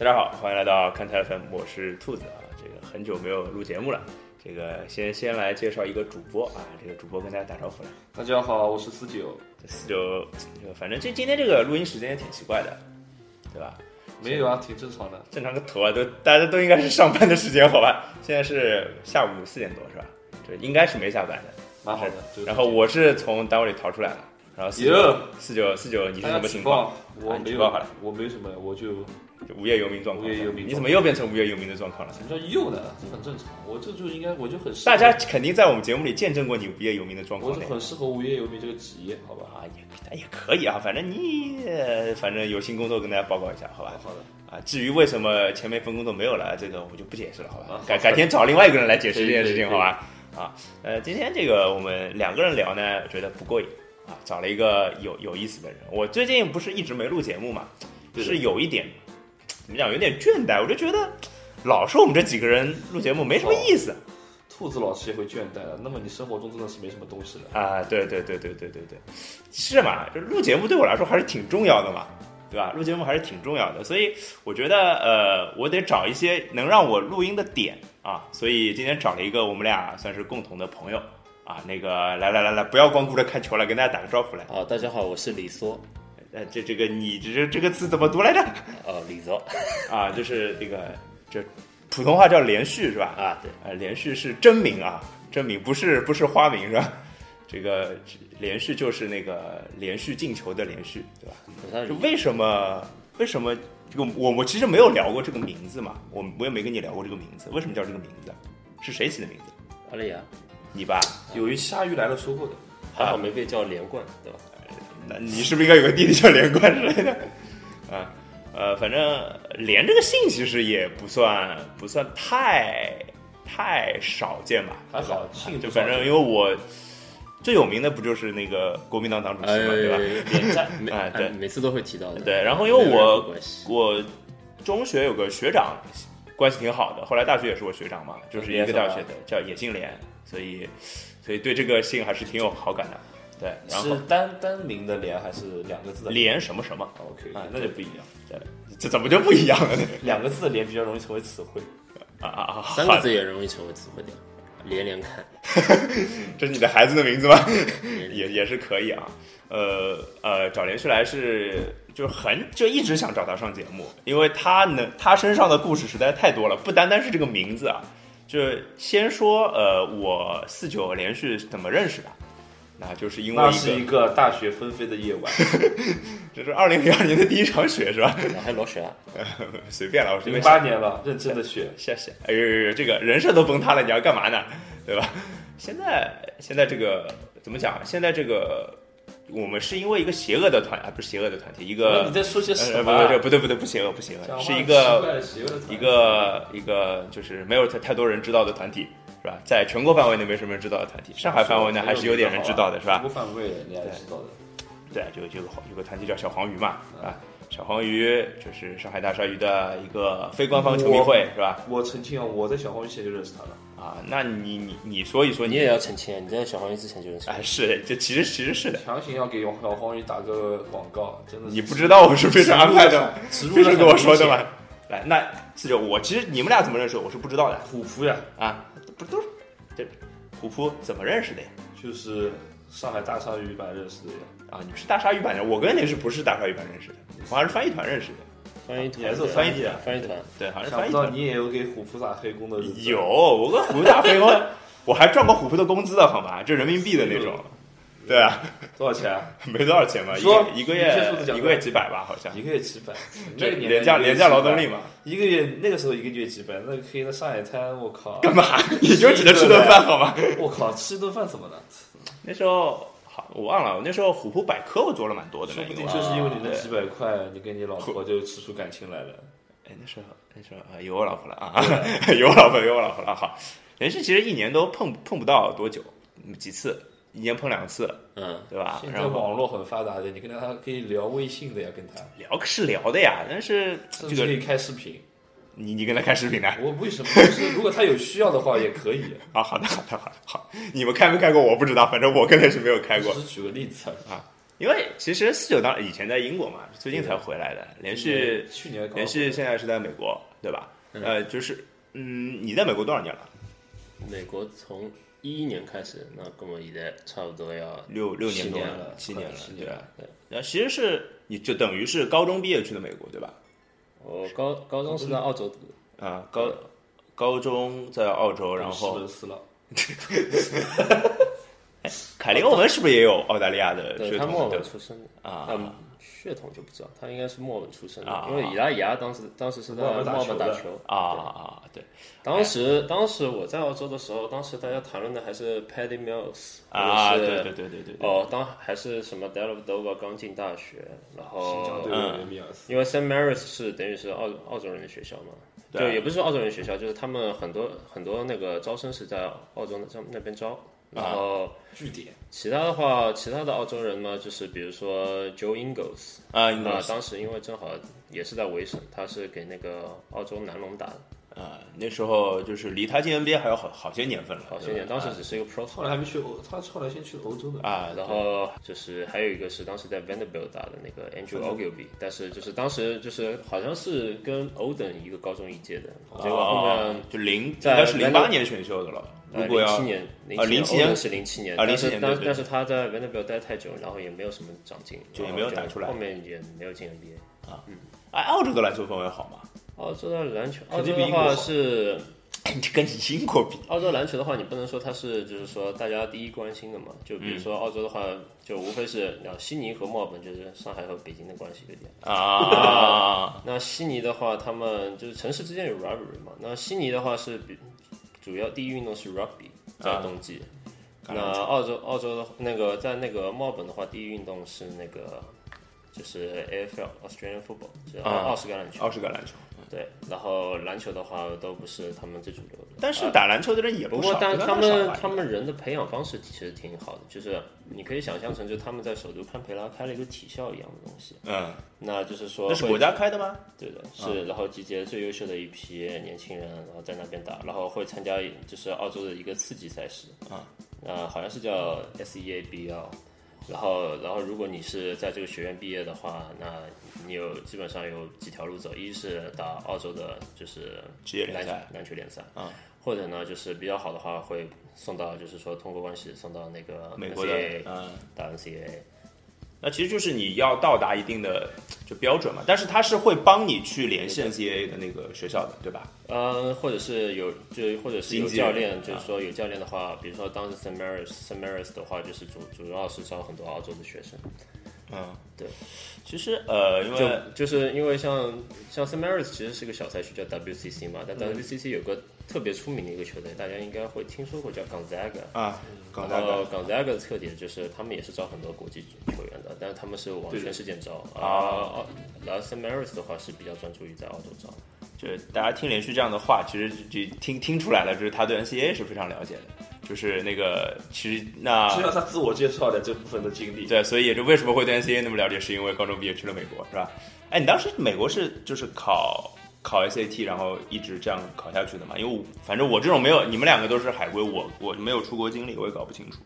大家好，欢迎来到看台 FM，我是兔子啊。这个很久没有录节目了，这个先先来介绍一个主播啊，这个主播跟大家打招呼来。大家好，我是四九。这四九，这个反正这今天这个录音时间也挺奇怪的，对吧？没有啊，挺正常的。正常个头啊，都大家都应该是上班的时间，好吧？现在是下午四点多是吧？这应该是没下班的，蛮好的。然后我是从单位里逃出来了，然后四九四九四九，你是什么情况？我没有，我没什么，我就。无业游民状况，无业游民，你怎么又变成无业游民的状况了？什么叫又呢？这很正常，我这就应该，我就很。大家肯定在我们节目里见证过你无业游民的状况。我是很适合无业游民这个职业，好吧？啊，也也可以啊，反正你反正有新工作跟大家报告一下，好吧？好的。啊，至于为什么前面份工作没有了，这个我就不解释了，好吧？改改天找另外一个人来解释这件事情，好吧？啊，呃，今天这个我们两个人聊呢，觉得不过瘾啊，找了一个有有意思的人。我最近不是一直没录节目嘛，是有一点。怎么讲？有点倦怠，我就觉得老是我们这几个人录节目没什么意思。兔子老师也会倦怠的。那么你生活中真的是没什么东西了啊？对对对对对对对，是嘛？就录节目对我来说还是挺重要的嘛，对吧？录节目还是挺重要的，所以我觉得呃，我得找一些能让我录音的点啊。所以今天找了一个我们俩算是共同的朋友啊，那个来来来来，不要光顾着看球了，跟大家打个招呼来。啊，大家好，我是李梭。呃，这这个你这这个字怎么读来着？哦，李泽啊，就是这个这普通话叫连续是吧？啊，对，呃，连续是真名啊，真名不是不是花名是吧？这个连续就是那个连续进球的连续，对吧？就为什么为什么这个我我其实没有聊过这个名字嘛，我我也没跟你聊过这个名字，为什么叫这个名字？是谁起的名字？阿丽亚，你吧？由于鲨鱼来了说过的，还好没被叫连贯，对吧？那你是不是应该有个弟弟叫连贯之类的？啊，呃，反正连这个姓其实也不算不算太太少见吧？还好，姓就反正因为我最有名的不就是那个国民党党主席嘛，对吧？连战，哎，对，每次都会提到的。对，然后因为我我中学有个学长关系挺好的，后来大学也是我学长嘛，就是一个大学的，叫野姓连，所以所以对这个姓还是挺有好感的。对，是单单名的连还是两个字的连什么什么？OK，啊，那就不一样。对，这怎么就不一样了呢？两个字的连比较容易成为词汇啊啊啊！三个字也容易成为词汇的，连连看，这是你的孩子的名字吗？也也是可以啊。呃呃，找连续来是就是很就一直想找他上节目，因为他能他身上的故事实在太多了，不单单是这个名字啊。就先说呃，我四九连续怎么认识的？那就是因为那是一个大雪纷飞的夜晚，这是二零零二年的第一场雪是吧？还落雪啊？随便了，零八年了，认真的雪，谢谢。哎呦，这个人设都崩塌了，你要干嘛呢？对吧？现在现在这个怎么讲？现在这个我们是因为一个邪恶的团啊，不是邪恶的团体，一个你在说些什么？不不不对不对不邪恶不邪恶，是一个一个一个就是没有太太多人知道的团体。是吧？在全国范围内没什么人知道的团体，上海范围内还是有点人知道的，是吧？全国范围你还知道的。对，就就有个团体叫小黄鱼嘛，啊，小黄鱼就是上海大鲨鱼的一个非官方球迷会，是吧？我澄清啊，我在小黄鱼前就认识他了啊。那你你你说一说，你也要澄清，你在小黄鱼之前就认识？哎，是，这其实其实是的。强行要给小黄鱼打个广告，真的。你不知道我是非常安排的，非是跟我说的吗？来，那四九，我其实你们俩怎么认识？我是不知道的。虎扑呀，啊。不都是这虎扑怎么认识的呀？就是上海大鲨鱼版认识的呀。啊，你们是大鲨鱼版的，我跟你是不是大鲨鱼版认识的？我还是翻译团认识的。翻译团是翻译团，翻译团对，好像翻译团。你也有给虎扑打黑工的？有，我跟虎扑打黑工，我还赚过虎扑的工资的好吗？就人民币的那种。对啊，多少钱？没多少钱嘛，一个月一个月几百吧，好像一个月几百，这廉价廉价劳动力嘛，一个月那个时候一个月几百，那可以在上海滩，我靠，干嘛？你就只能吃顿饭好吗？我靠，吃顿饭怎么了？那时候好，我忘了，我那时候虎扑百科我做了蛮多的，说不定就是因为你那几百块，你跟你老婆就吃出感情来了。哎，那时候那时候啊，有我老婆了啊，有我老婆，有我老婆了。好，连续其实一年都碰碰不到多久，几次。一年碰两次，嗯，对吧？现在网络很发达的，你跟他可以聊微信的呀，跟他聊是聊的呀，但是这个可以开视频。你你跟他开视频呢？我为什么？就是如果他有需要的话，也可以 啊。好的，好的，好的，好。你们开没开过？我不知道，反正我跟他是没有开过。只是举个例子啊因为其实四九当以前在英国嘛，最近才回来的，连续去年连续现在是在美国，对吧？呃，就是嗯，你在美国多少年了？美国从一一年开始，那跟我现在差不多要六六年多了七年了，对吧？对然后其实是你就等于是高中毕业去的美国，对吧？我高高中是在澳洲读的，啊，高高中在澳洲，然西后门斯了，凯林欧文是不是也有澳大利亚的对他墨尔血统的本出生的，啊？嗯，血统就不知道，他应该是墨尔本出生的啊，因为伊拉伊亚当时当时是在墨尔本打球啊啊，对。当时当时我在澳洲的时候，当时大家谈论的还是 Paddy Mills 啊，对对对对对对，哦，当还是什么 Delavadova 刚进大学，然后因为 St Mary's 是等于是澳澳洲人的学校嘛，对。就也不是说澳洲人学校，就是他们很多很多那个招生是在澳洲那那边招，然后据点。其他的话，其他的澳洲人呢，就是比如说 Joe Ingles，啊，那当时因为正好也是在维省，他是给那个澳洲南龙打的，啊，那时候就是离他进 NBA 还有好好些年份了，好些年，当时只是一个 pro 后来还没去欧，他后来先去欧洲的，啊，然后就是还有一个是当时在 Vanderbilt 打的那个 Andrew Ogilvy，但是就是当时就是好像是跟 Oden 一个高中一届的，结果后面哦就零应在该是零八年选秀的了。如果要零七年，啊零07年是零七年，啊但是07年但但是他在 Vanderbilt 待太久，然后也没有什么长进，就也然后没有打出来后面也没有进 NBA 啊。嗯。哎，澳洲的篮球氛围好吗？澳洲的篮球，澳洲的话是 哎你跟你英国比澳洲篮球的话，你不能说它是就是说大家第一关心的嘛。就比如说澳洲的话，就无非是啊悉尼和墨尔本，就是上海和北京的关系有点。啊，那悉尼的话，他们就是城市之间有 rivalry 嘛。那悉尼的话是比主要第一运动是 rugby，在冬季。那澳洲澳洲的那个在那个墨尔本的话，第一运动是那个就是 AFL Australian Football，就是澳啊澳式橄榄球。澳式橄榄球。对，然后篮球的话都不是他们最主流的。但是打篮球的人也少，不过，但他们他们人的培养方式其实挺好的，就是你可以想象成，就他们在首都堪培拉开了一个体校一样的东西。嗯，那就是说，那是国家开的吗？对的，是，然后集结最优秀的一批年轻人，然后在那边打，然后会参加就是澳洲的一个次级赛事啊，呃，好像是叫 E SEABL，然后然后如果你是在这个学院毕业的话，那你有基本上有几条路走，一是打澳洲的就是职业联赛。篮球联赛。啊，或者呢就是比较好的话会送到就是说通过关系送到那个美国的 NCAA 嗯，打 NCAA。那其实就是你要到达一定的就标准嘛，但是他是会帮你去联系 NCAA 的那个学校的，对吧？呃，或者是有，就或者是有教练，啊就是说有教练的话，比如说当时 s a m a r i s s a m a r i s 的话，就是主主要是招很多澳洲的学生，嗯，对。其实呃，因为就是因为像像 s a m a r i s 其实是个小赛区叫 WCC 嘛，但嗯 WCC 有个特别出名的一个球队，大家应该会听说过叫 Gonzaga。啊，港大然后的 Gonzaga 的特点就是他们也是招很多国际球员的，但是他们是往全世界招啊啊。然后 St Mary's 的话是比较专注于在澳洲招。就是大家听连续这样的话，其实就就听听出来了，就是他对 NCAA 是非常了解的。就是那个，其实那只有他自我介绍的这部分的经历，对，所以也就为什么会对 NCAA 那么了解，是因为高中毕业去了美国，是吧？哎，你当时美国是就是考考 SAT，然后一直这样考下去的嘛？因为反正我这种没有，你们两个都是海归，我我没有出国经历，我也搞不清楚。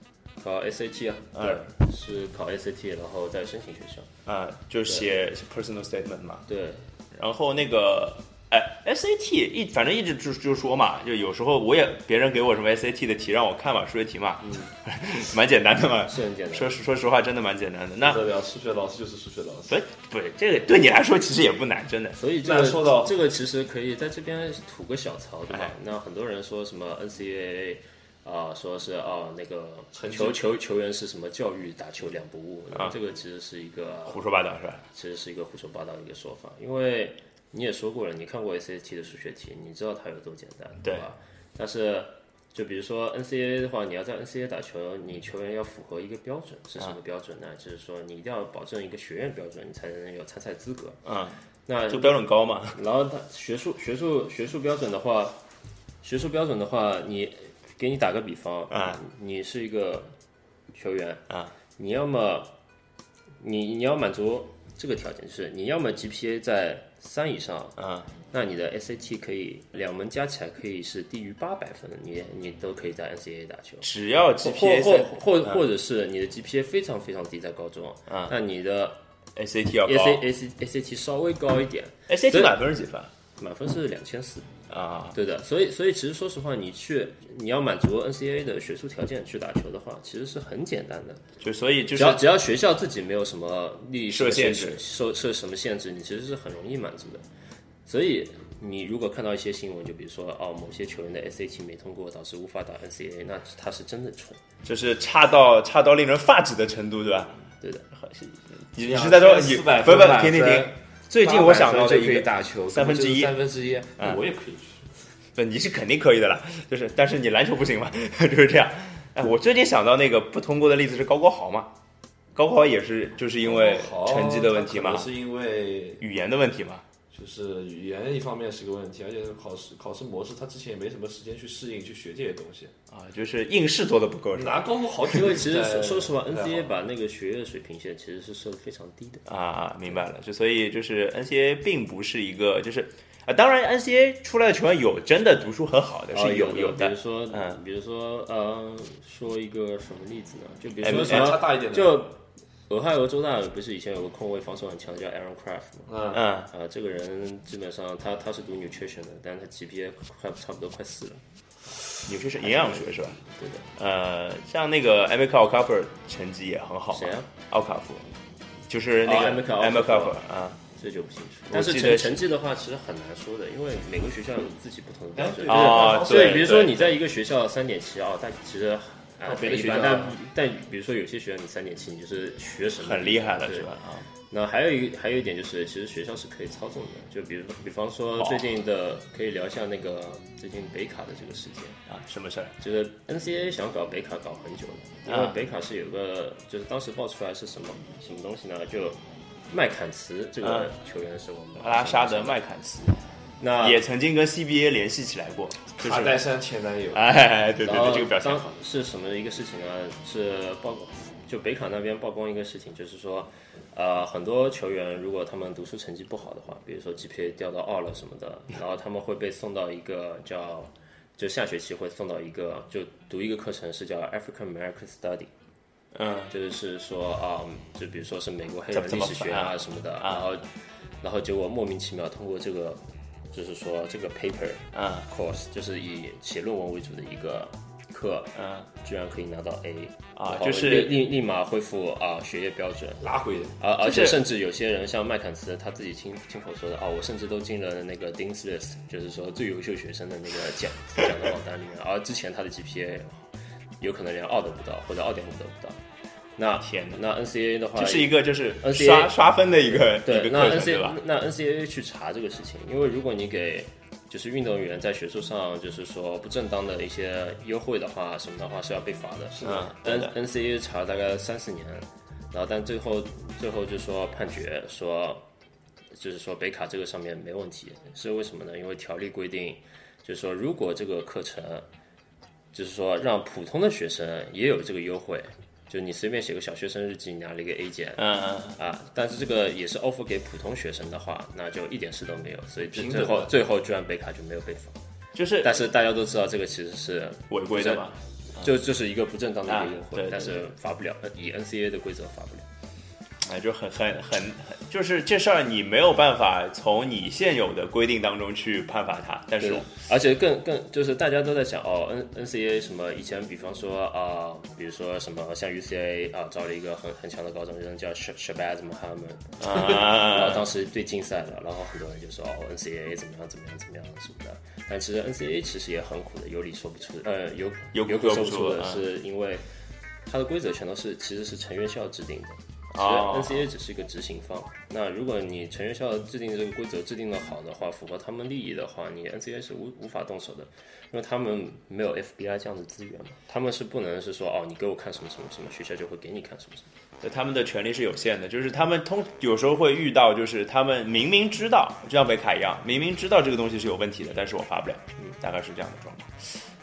考 SAT 啊，嗯对，是考 SAT，然后再申请学校。啊、就是写 personal statement 嘛。对，然后那个，哎，SAT 一反正一直就就说嘛，就有时候我也别人给我什么 SAT 的题让我看嘛，数学题嘛，嗯 蛮简单的嘛。是很简单。说实说实话，真的蛮简单的。那不得了，数学老师就是数学老师。不不，这个对你来说其实也不难，真的。所以这个说到这个其实可以在这边吐个小槽，对吧哎？那很多人说什么 NCAA 啊、说是哦那个球球球员是什么教育打球两不误，啊这个其实是一个胡说八道是吧？其实是一个胡说八道的一个说法，因为你也说过了，你看过 SAT 的数学题，你知道它有多简单，对吧？但是就比如说 NCAA 的话，你要在 NCAA 打球，你球员要符合一个标准，是什么标准呢？就是说你一定要保证一个学院标准，你才能有参赛资格。啊，那就标准高嘛？然后他学术学术学术标准的话，学术标准的话，你给你打个比方啊，你是一个球员啊，你要么你你要满足这个条件，就是你要么 GPA 在三以上，啊，那你的 SAT 可以两门加起来可以是低于八百分，你你都可以在 NCAA 打球。只要或 GPA 或或或或者是你的 GPA 非常非常低，在高中，啊。那你的 SAT 要高。S 高 A S SAT 稍微高一点，，SAT 满分是几分？满分是两千四。啊？对的，所以所以其实说实话，你去你要满足 NCAA 的学术条件去打球的话，其实是很简单的。就所以就是只要只要学校自己没有什么利益设限制、设设什么限制，你其实是很容易满足的。所以你如果看到一些新闻，就比如说哦，某些球员的 SAT 没通过，导致无法打 NCAA，那他是真的蠢。就是差到差到令人发指的程度，对吧？对的，你你是在说你400不不停停停分？最近我想到的就可以一个，打球，三分之一三分之一，嗯我也可以去。不，你是肯定可以的啦，就是但是你篮球不行嘛，就是这样。哎，我最近想到那个不通过的例子是高国豪嘛，高国豪也是就是因为成绩的问题嘛是因为语言的问题嘛，就是语言一方面是个问题，而且考试考试模式他之前也没什么时间去适应去学这些东西。啊，就是应试做的不够？拿高国豪因为其实说说实话不太好，NCAA 把那个学业水平线其实是设的非常低的。啊，明白了，就所以就是 NCAA 并不是一个就是啊，当然 NCAA 出来的球员有真的读书很好的，啊是有有的，比如说，嗯，比如说，呃，说一个什么例子呢？就比如说什么，差大一点的，就俄亥俄州大不是以前有个控卫防守很强的叫 Aaron Craft 吗？嗯，嗯，啊，这个人基本上他他是读 nutrition 的，但是他 GPA 快差不多快四了。nutrition 营养学是吧？对的，呃，像那个 Emeka Okafor 成绩也很好谁，啊？奥卡夫，就是那哦个 Emeka Emeka Okafor Okafor 啊，这就不清楚。但是成成绩的话，其实很难说的，因为每个学校有自己不同的标准。哎对哦所以比如说你在一个学校三点七啊，但其实。啊哦，别的，学校。但但比如说有些学校你三点七，你就是学什么很厉害了是吧？啊，那还有一个还有一点就是，其实学校是可以操纵的，就比如比方说最近的，可以聊一下那个最近北卡的这个事件，啊，什么事儿？就是 NCAA 想搞北卡搞很久了，因为啊北卡是有个，就是当时爆出来是什么什么东西呢？就麦坎茨这个球员是我们阿拉沙德麦坎茨那也曾经跟 CBA 联系起来过，就是卡戴珊前男友，哎，对对对，这个表现好，是什么一个事情呢？是曝光就北卡那边曝光一个事情，就是说，呃，很多球员如果他们读书成绩不好的话，比如说 GPA 掉到二了什么的，然后他们会被送到一个叫，就下学期会送到一个就读一个课程是叫 African American Study，嗯，就是说啊、就比如说是美国黑人历史学办啊？什么的，然后然后结果莫名其妙通过这个，就是说这个 paper 啊。course 就是以写论文为主的一个课，啊。居然可以拿到 A 啊就是立立立马恢复啊学业标准，拉回而而且甚至有些人像麦肯茨他自己亲亲口说的啊，我甚至都进了那个 Dean's List，就是说最优秀学生的那个奖奖的榜单里面，而之前他的 GPA 有可能连二都不到，或者二点五都不到。那天哪那 NCAA 的话，这是一个就是 NCAA 刷刷分的一个一对，那个课程，NCAA 对吧？那 NCAA 去查这个事情，因为如果你给就是运动员在学术上就是说不正当的一些优惠的话，什么的话是要被罚的。是嗯？N NCAA 查了大概三四年，然后但最后最后就说判决说，就是说北卡这个上面没问题，是为什么呢？因为条例规定，就是说如果这个课程就是说让普通的学生也有这个优惠。就你随便写个小学生日记，你拿了一个 A 减，嗯嗯，啊，但是这个也是 offer 给普通学生的话，那就一点事都没有，所以最后最后居然北卡就没有被罚。就是但是大家都知道这个其实是违规的嘛。就就是一个不正当的一个优惠，但是罚不了，呃以 NCAA 的规则罚不了。哎，就很很很很，就是这事儿你没有办法从你现有的规定当中去判罚他，但是，而且更更就是大家都在想哦，N NCAA 什么以前比方说啊、比如说什么像 UCLA 啊招了一个很很强的高中生叫 Sh Shabazz Muhammad，啊然后啊，当时对竞赛了，然后很多人就说哦 NCAA 怎么样怎么样怎么样什么的，但其实 NCAA 其实也很苦的，有理说不出，呃有有苦有苦说不出的啊是因为它的规则全都是其实是成院校制定的。其哦实 NCAA 只是一个执行方，那如果你成院校制定的这个规则制定的好的话，符合他们利益的话，你 NCAA 是无无法动手的，因为他们没有 FBI 这样的资源嘛，他们是不能是说哦，你给我看什么什么什么，学校就会给你看什么什么。对他们的权利是有限的，就是他们通有时候会遇到，就是他们明明知道，就像北卡一样，明明知道这个东西是有问题的，但是我发不了，嗯，大概是这样的状况。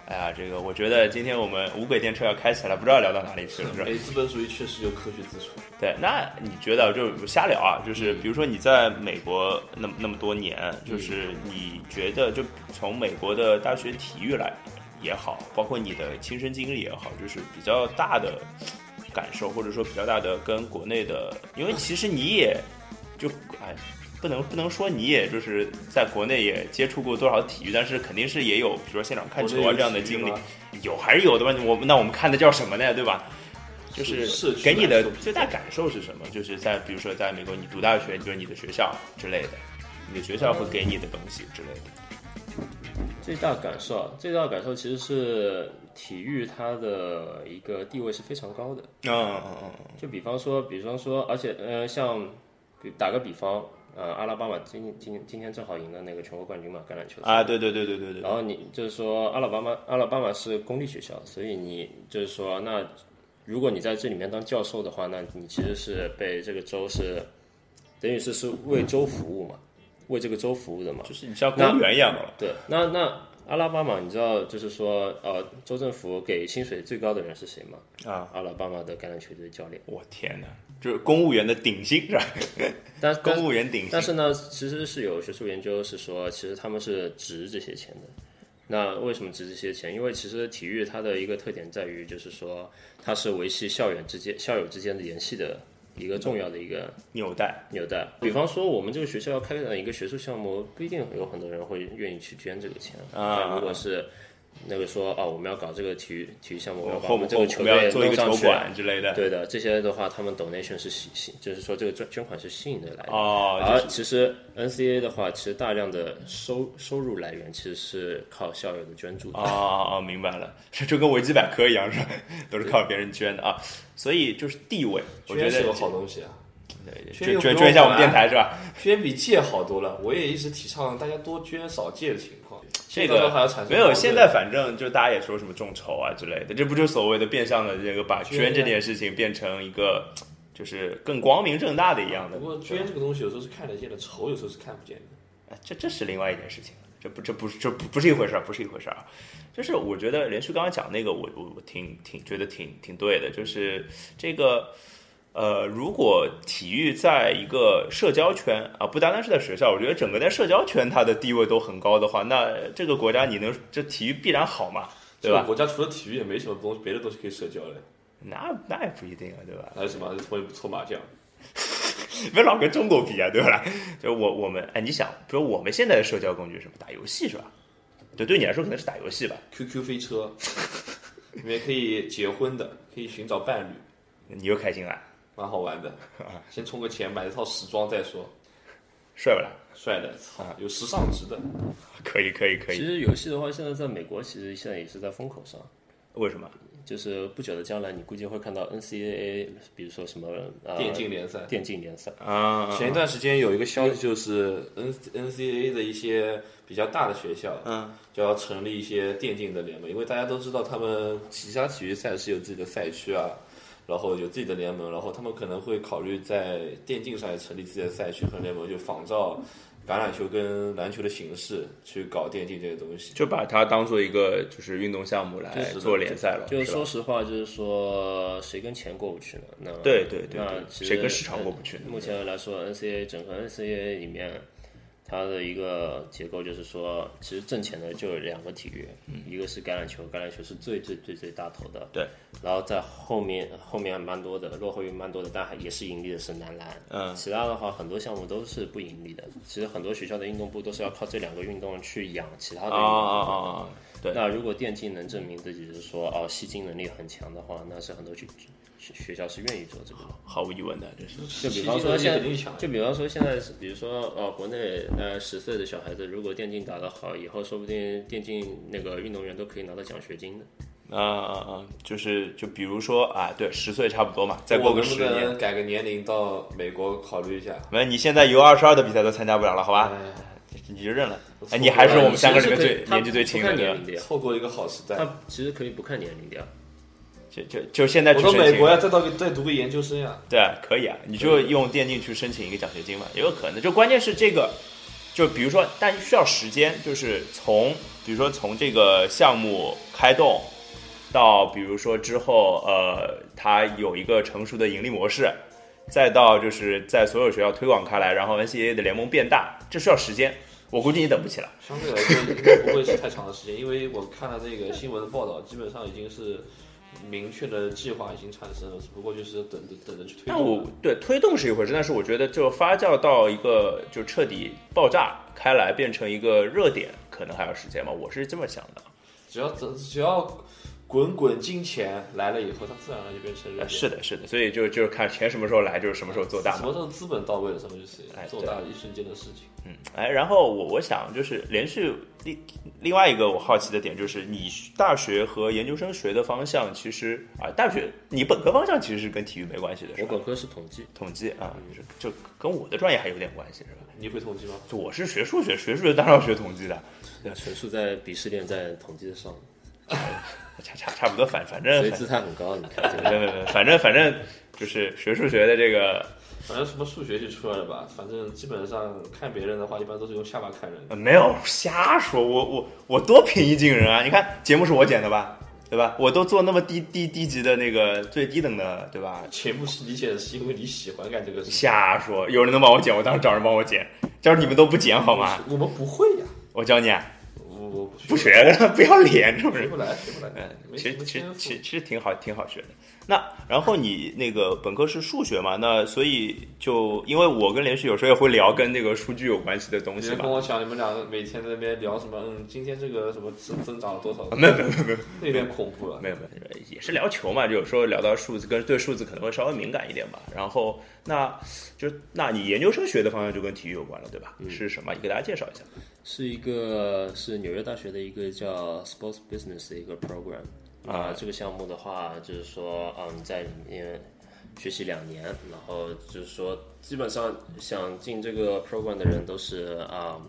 哎呀，这个我觉得今天我们无轨电车要开起来，不知道聊到哪里去了，是吧？哎，资本主义确实有科学之处。对，那你觉得就瞎聊啊？就是比如说你在美国那么那么多年，就是你觉得就从美国的大学体育来也好，包括你的亲身经历也好，就是比较大的感受，或者说比较大的跟国内的，因为其实你也就哎。不能不能说你也就是在国内也接触过多少体育，但是肯定是也有，比如说现场看球啊这样的经历，有还是有的吧？我们那我们看的叫什么呢？对吧？就是给你的最大感受是什么？就是在比如说在美国你读大学，就是你的学校之类的，你的学校会给你的东西之类的。最大感受，最大感受其实是体育它的一个地位是非常高的。嗯嗯嗯。就比方说，比方说，而且呃，像打个比方。呃，阿拉巴马今今今天正好赢了那个全国冠军嘛，橄榄球啊，对对对对对对。然后你就是说，阿拉巴马阿拉巴马是公立学校，所以你就是说，那如果你在这里面当教授的话，那你其实是被这个州是等于是是为州服务嘛，为这个州服务的嘛，就是你像公务员一样的。对，那那阿拉巴马，你知道就是说，呃，州政府给薪水最高的人是谁吗？啊，阿拉巴马的橄榄球队教练。我天哪！就是公务员的顶薪 是吧？但公务员顶薪，但是呢，其实是有学术研究是说，其实他们是值这些钱的。那为什么值这些钱？因为其实体育它的一个特点在于，就是说它是维系校园之间、校友之间的联系的一个重要的一个纽带。纽带。比方说，我们这个学校要开展一个学术项目，不一定有很多人会愿意去捐这个钱啊。如果是那个说啊，我们要搞这个体育体育项目，我把我们这个球队做一个球馆之类的。对的，这些的话，他们 donation 是吸吸，就是说这个捐捐款是吸引的来源。哦。而其实 NCA 的话，其实大量的收收入来源其实是靠校友的捐助。哦哦哦，明白了，就跟维基百科一样是吧？都是靠别人捐的啊。所以就是地位，我觉得是个好东西啊。对，捐捐捐一下我们电台是吧？捐比借好多了。我也一直提倡大家多捐少借这个没有，现在反正就大家也说什么众筹啊之类的，这不就所谓的变相的这个把捐这件事情变成一个就是更光明正大的一样的。不过捐这个东西有时候是看得见的，筹有时候是看不见的。这这是另外一件事情，这不这不是这不不是一回事儿，不是一回事儿。就是我觉得连续刚刚讲那个，我我我挺挺觉得挺挺对的，就是这个。呃，如果体育在一个社交圈啊，不单单是在学校，我觉得整个在社交圈它的地位都很高的话，那这个国家你能这体育必然好嘛，对吧？国家除了体育也没什么东西别的东西可以社交的。那那也不一定啊，对吧？还有什么？搓搓麻将？别老跟中国比啊，对吧？就我我们哎，你想，比如我们现在的社交工具什么？打游戏是吧？对，对你来说可能是打游戏吧。QQ 飞车，里面可以结婚的，可以寻找伴侣，你又开心了。蛮好玩的，先充个钱买一套时装再说，帅不啦？帅的，操，有时尚值的，可以可以可以。其实游戏的话，现在在美国其实现在也是在风口上。为什么？就是不久的将来，你估计会看到 NCAA，比如说什么电竞联赛，电竞联赛啊。前一段时间有一个消息，就是 N NCAA 的一些比较大的学校，嗯，就要成立一些电竞的联盟，因为大家都知道他们其他体育赛事有自己的赛区啊。然后有自己的联盟，然后他们可能会考虑在电竞上也成立自己的赛区和联盟，就仿照橄榄球跟篮球的形式去搞电竞这些东西，就把它当做一个就是运动项目来做联赛了。就是说实话，就是说谁跟钱过不去呢？那对对对，那谁跟市场过不去？目前来说，NCAA 整个 NCAA 里面。它的一个结构就是说，其实挣钱的就有两个体育，一个是橄榄球，橄榄球是最最最最大头的，对。然后在后面后面还蛮多的，落后于蛮多的，但还也是盈利的是男篮，嗯。其他的话，很多项目都是不盈利的。其实很多学校的运动部都是要靠这两个运动去养其他的运动。对。那如果电竞能证明自己是说哦吸金能力很强的话，那是很多学学校是愿意做这个，毫无疑问的，就是。就比方说现在，就比方说现在，比如说哦，国内呃十岁的小孩子，如果电竞打得好，以后说不定电竞那个运动员都可以拿到奖学金的。啊啊啊！就是就比如说啊，对，十岁差不多嘛，再过个十年，改个年龄到美国考虑一下。没，你现在 U 二十二的比赛都参加不了了，好吧？你就认了。哎，你还是我们三个里面最年纪最轻的，错过一个好时代。他其实可以不看年龄的。就就就现在，我说美国呀，再到再读个研究生呀，对啊，可以啊，你就用电竞去申请一个奖学金嘛，也有可能。就关键是这个，就就比如说，但需要时间，就是从比如说从这个项目开动到比如说之后，呃，它有一个成熟的盈利模式，再到就是在所有学校推广开来，然后 NCAA 的联盟变大，这需要时间。我估计你等不起了。相对来说应该不会是太长的时间，因为我看了那个新闻的报道，基本上已经是明确的计划已经产生了，只不过就是等着等着去推动。但我动。对推动是一回事，但是我觉得就发酵到一个就彻底爆炸开来，变成一个热点，可能还要时间嘛。我是这么想的。只要只只要滚滚金钱来了以后，它自然而然就变成热点。呃是的，是的，所以就就是看钱什么时候来，就是什么时候做大嘛。什么时候资本到位了，什么就是哎做大的一瞬间的事情。嗯，哎，然后我我想就是连续另另外一个我好奇的点就是，你大学和研究生学的方向其实啊，大学你本科方向其实是跟体育没关系的，我本科是统计，统计啊，就是就跟我的专业还有点关系，是吧？你会统计吗？我是学数学，学数学当然要学统计的，纯属在鄙视链在统计的上，差差差不多，反反正反所以姿态很高。你看 这个，没没没，反正反正就是学数学的这个反正什么数学系出来的吧，反正基本上看别人的话，一般都是用下巴看人。呃没有瞎说，我我我多平易近人啊！你看节目是我剪的吧，对吧？我都做那么低低低级的那个最低等的，对吧？全部是你剪的是因为你喜欢干这个事情，瞎说，有人能帮我剪，我当时找人帮我剪。假如你们都不剪好吗？我们不会呀，我教你啊，不学的，不要脸，这种人。学不来，学不来。嗯，其实其实其实挺好，挺好学的。那然后你那个本科是数学嘛？那所以就因为我跟连续有时候也会聊跟那个数据有关系的东西嘛跟。我讲，你们两个每天在那边聊什么？嗯，今天这个什么增增长了多少？没有没有没有没有那有点恐怖了。没有没有，也是聊球嘛，就有时候聊到数字，跟对数字可能会稍微敏感一点吧。然后那就那你研究生学的方向就跟体育有关了，对吧？是什么？你给大家介绍一下。是一个是纽约大学的一个叫 Sports Business 的一个 program 啊、这个项目的话，就是说嗯、在里面学习两年，然后就是说基本上想进这个 program 的人都是啊、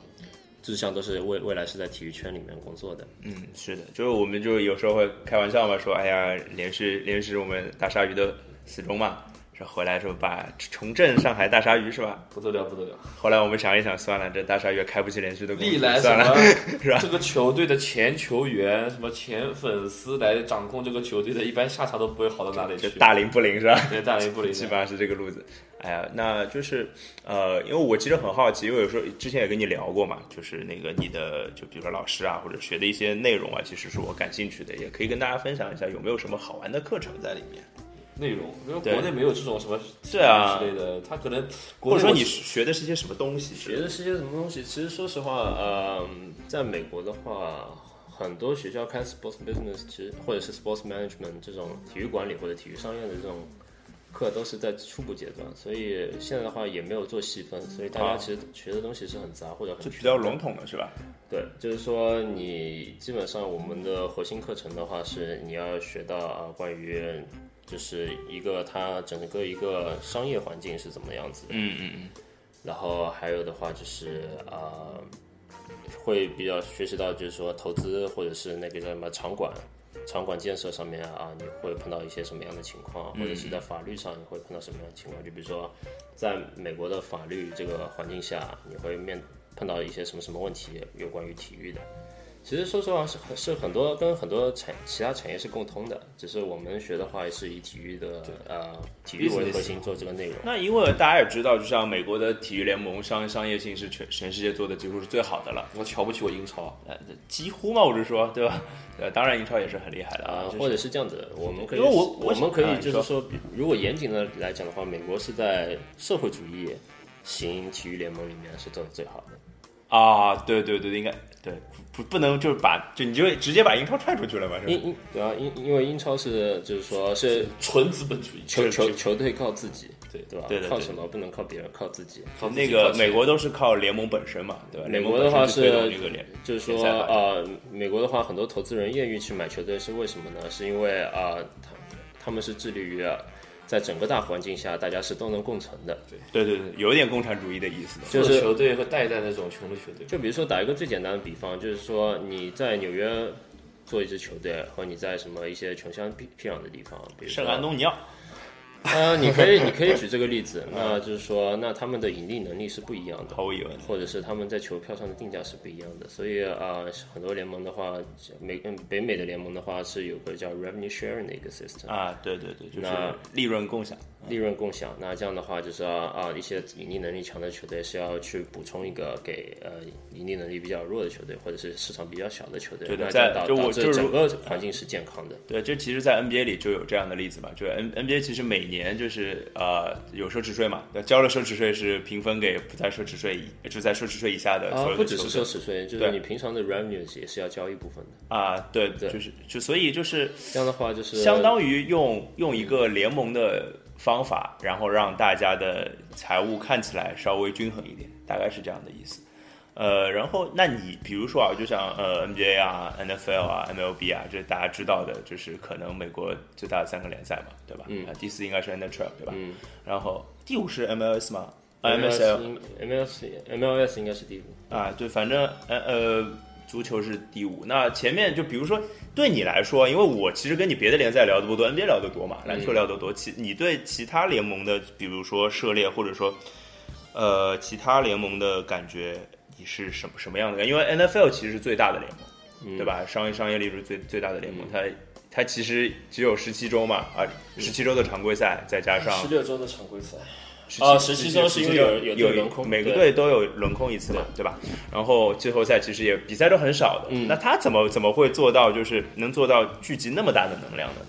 志向都是未未来是在体育圈里面工作的。嗯，是的，就是我们就有时候会开玩笑嘛，说哎呀，连续连续我们大鲨鱼的死忠嘛，回来说把重振上海大鲨鱼是吧？不得了，不得了！后来我们想一想，算了，这大鲨鱼也开不起连续的历来什算了，么 是吧这个球队的前球员、什么前粉丝来掌控这个球队的，一般下场都不会好到哪里去。大灵不灵是吧？对大灵不灵，基本上是这个路子。哎呀，那就是呃，因为我其实很好奇，因为有时候之前也跟你聊过嘛，就是那个你的就比如说老师啊，或者学的一些内容啊，其实是我感兴趣的，也可以跟大家分享一下有没有什么好玩的课程在里面，内容，因为国内没有这种什么对啊之类的，他可能或者说你学的是些什么东西？学的是些什么东西？其实说实话，呃，在美国的话，很多学校开 sports business，其实或者是 sports management 这种体育管理或者体育商业的这种课都是在初步阶段，所以现在的话也没有做细分，所以大家其实学的东西是很杂或者很就比较笼统的是吧？对，就是说你基本上我们的核心课程的话是你要学到啊关于就是一个它整个一个商业环境是怎么样子的，嗯嗯嗯，然后还有的话就是呃会比较学习到就是说投资或者是那个叫什么场馆。场馆建设上面啊，你会碰到一些什么样的情况，或者是在法律上你会碰到什么样的情况？就比如说，在美国的法律这个环境下，你会面碰到一些什么什么问题，有关于体育的。其实说实话是很是很多跟很多产其他产业是共通的，只是我们学的话是以体育的呃体育为核心做这个内容。那因为大家也知道，就像美国的体育联盟商商业性是全全世界做的几乎是最好的了，我瞧不起我英超，呃，几乎嘛，我是说，对吧？呃，当然英超也是很厉害的啊、就是或者是这样子，我们可以，因为我我我们可以就是说，比如果严谨的来讲的话，美国是在社会主义型体育联盟里面是做的最好的。啊，对对对，应该对，不不能就是把就你就直接把英超踹出去了嘛，是吧？英英对啊，因因为英超是就是说是纯资本主义，球球球队靠自己，对对吧？对对对靠什么不能靠别人，靠自己。那个靠美国都是靠联盟本身嘛，对吧？美国的话是就是说呃，美国的话，很多投资人愿意去买球队是为什么呢？是因为啊、他他们是致力于啊在整个大环境下，大家是都能共存的。对对对，有一点共产主义的意思的。就是球队和带一带那种穷的球队，就比如说打一个最简单的比方，就是说你在纽约做一支球队，和你在什么一些穷乡僻僻壤的地方，比如说圣安东尼奥，呃，你可以你可以举这个例子，那就是说，那他们的盈利能力是不一样的，毫无疑问。或者是他们在球票上的定价是不一样的，所以啊、很多联盟的话，美嗯北美的联盟的话是有个叫 revenue sharing 的一个 system，啊，对对对，就是那利润共享。利润共享。那这样的话，就是要啊，一些盈利能力强的球队是要去补充一个给呃盈利能力比较弱的球队，或者是市场比较小的球队。对的在就我就是整个环境是健康的。对，就其实，在 NBA 里就有这样的例子嘛，就是 N NBA 其实每年就是呃有奢侈税嘛，交了奢侈税是平分给不在奢侈税就在奢侈税以下的所啊，有不只是奢侈税，就是你平常的 revenues 也是要交一部分的。啊，对，就是就所以就是这样的话，就是相当于用用一个联盟的方法，然后让大家的财务看起来稍微均衡一点，大概是这样的意思。呃，然后那你比如说啊，就像呃 NBA 啊、NFL 啊、MLB 啊，这是大家知道的，就是可能美国最大的三个联赛嘛，对吧？嗯、第四应该是 NHL 对吧？嗯然后第五是 MLS 吗？啊 MSL 应 MLS MLS 应该是第五。啊，对，反正呃呃，足球是第五。那前面就比如说对你来说，因为我其实跟你别的联赛聊的不多，NBA 聊的多嘛，篮球聊的多。其你对其他联盟的，比如说涉猎或者说呃其他联盟的感觉，你是什么什么样的感？因为 NFL 其实是最大的联盟，对吧？商业商业利润最最大的联盟，它它其实只有十七周嘛，啊，十七周的常规赛，再加上十六周的常规赛。17啊17周是因为有有轮空每个队都有轮空一次嘛，对吧？然后季后赛其实也比赛都很少的，嗯那他怎么怎么会做到就是能做到聚集那么大的能量呢？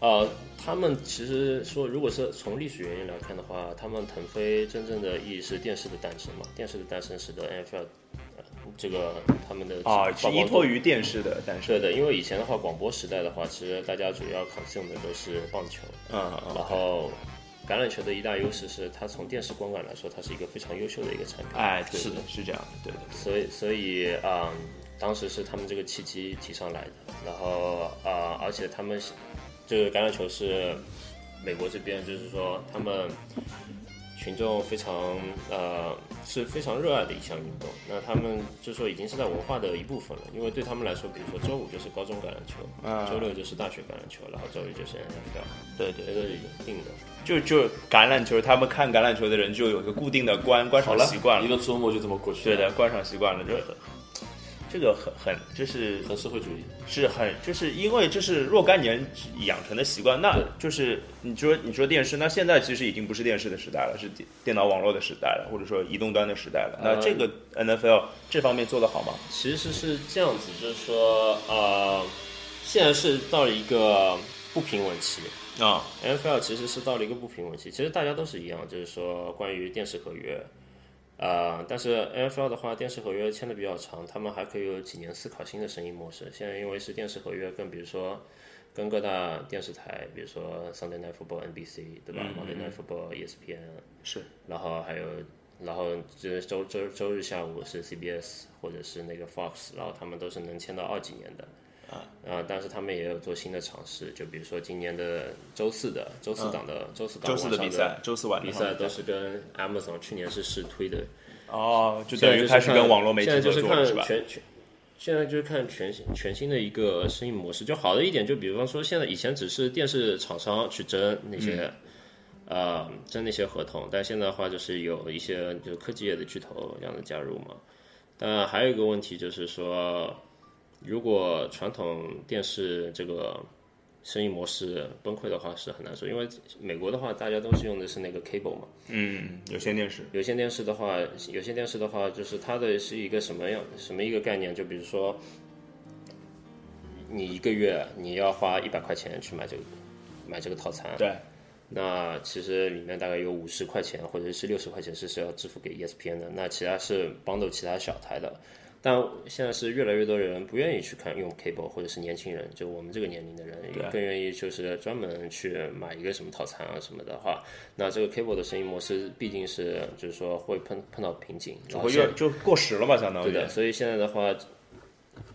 呃，他们其实说，如果是从历史原因来看的话，他们腾飞真正的意义是电视的诞生嘛？电视的诞生使得 NFL 呃这个他们的啊，是依托于电视的诞生。对的，因为以前的话，广播时代的话，其实大家主要 consume 的都是棒球，嗯嗯然后橄榄球的一大优势是它从电视观感来说，它是一个非常优秀的一个产品。哎，对是的，是这样的，对的。所以所以啊、嗯当时是他们这个契机提上来的，然后啊、而且他们这个橄榄球是美国这边，就是说他们群众非常呃是非常热爱的一项运动。那他们就说已经是在文化的一部分了，因为对他们来说，比如说周五就是高中橄榄球，啊周六就是大学橄榄球，然后周日就是 NFL，对对这，个是定的。就就橄榄球，他们看橄榄球的人就有一个固定的观观赏，习惯了，一个周末就这么过去了。对的，观赏习惯了，就很这个很很就是很社会主义。是很，就是因为这是若干年养成的习惯，那就是你说你说电视，那现在其实已经不是电视的时代了，是电电脑网络的时代了，或者说移动端的时代了。那这个 NFL 这方面做得好吗？其实是这样子，就是说，呃，现在是到了一个不平稳期。啊，NFL 其实是到了一个不平稳期，其实大家都是一样，就是说关于电视合约，呃，但是 NFL 的话，电视合约签的比较长，他们还可以有几年思考新的生意模式。现在因为是电视合约，跟比如说跟各大电视台，比如说 Sunday Night Football NBC 对吧、m o n d a y Night Football E ESPN 是，然后还有，然后这周周周日下午是 CBS 或者是那个 Fox，然后他们都是能签到二几年的。啊，但是他们也有做新的尝试，就比如说今年的周四的周四档的、周四档周四的比赛，周四晚上比赛都是跟 Amazon 去年是试推的，哦，就等于开始跟网络媒体现在就是看合作了，是吧？全全，现在就是看全新全新的一个生意模式。就好的一点，就比方说现在以前只是电视厂商去争那些。呃，争那些合同，但现在的话就是有一些就科技业的巨头这样的加入嘛。但还有一个问题就是说，如果传统电视这个生意模式崩溃的话是很难说，因为美国的话大家都是用的是那个 cable 嘛，嗯，有线电视，有线电视的话，有线电视的话，就是它的是一个什么样什么一个概念？就比如说，你一个月你要花一百块钱去买这个买这个套餐，对，那其实里面大概有五十块钱或者是六十块钱是是要支付给 E ESPN 的，那其他是帮到其他小台的。但现在是越来越多人不愿意去看用 cable，或者是年轻人，就我们这个年龄的人，更愿意就是专门去买一个什么套餐啊什么的话，那这个 cable 的生意模式毕竟是就是说会碰碰到瓶颈，然后越就过时了嘛，相当于。对的，所以现在的话，